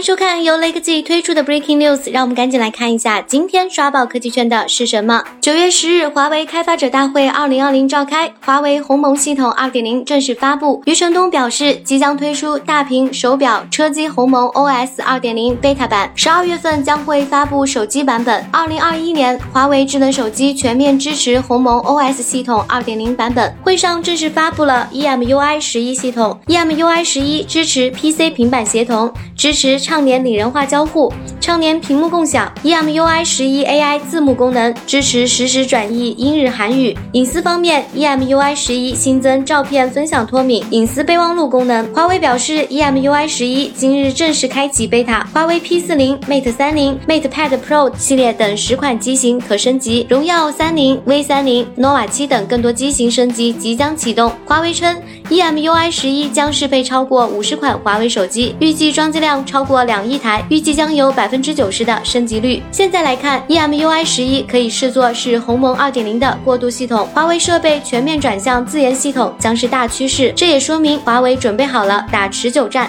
迎收看由雷科技推出的 Breaking News，让我们赶紧来看一下今天刷爆科技圈的是什么。九月十日，华为开发者大会二零二零召开，华为鸿蒙系统二点零正式发布。余承东表示，即将推出大屏手表车机鸿蒙 OS 二点零 beta 版，十二月份将会发布手机版本。二零二一年，华为智能手机全面支持鸿蒙 OS 系统二点零版本。会上正式发布了 EMUI 十一系统，EMUI 十一支持 PC 平板协同，支持。畅联拟人化交互，畅联屏幕共享，EMUI 十一 AI 字幕功能支持实时转译英日韩语。隐私方面，EMUI 十一新增照片分享脱敏隐私备忘录功能。华为表示，EMUI 十一今日正式开启 beta，华为 P 四零、Mate 三零、Mate Pad Pro 系列等十款机型可升级，荣耀三零、V 三零、nova 七等更多机型升级即将启动。华为称，EMUI 十一将适配超过五十款华为手机，预计装机量超过。两亿台，预计将有百分之九十的升级率。现在来看，EMUI 十一可以视作是鸿蒙二点零的过渡系统，华为设备全面转向自研系统将是大趋势。这也说明华为准备好了打持久战。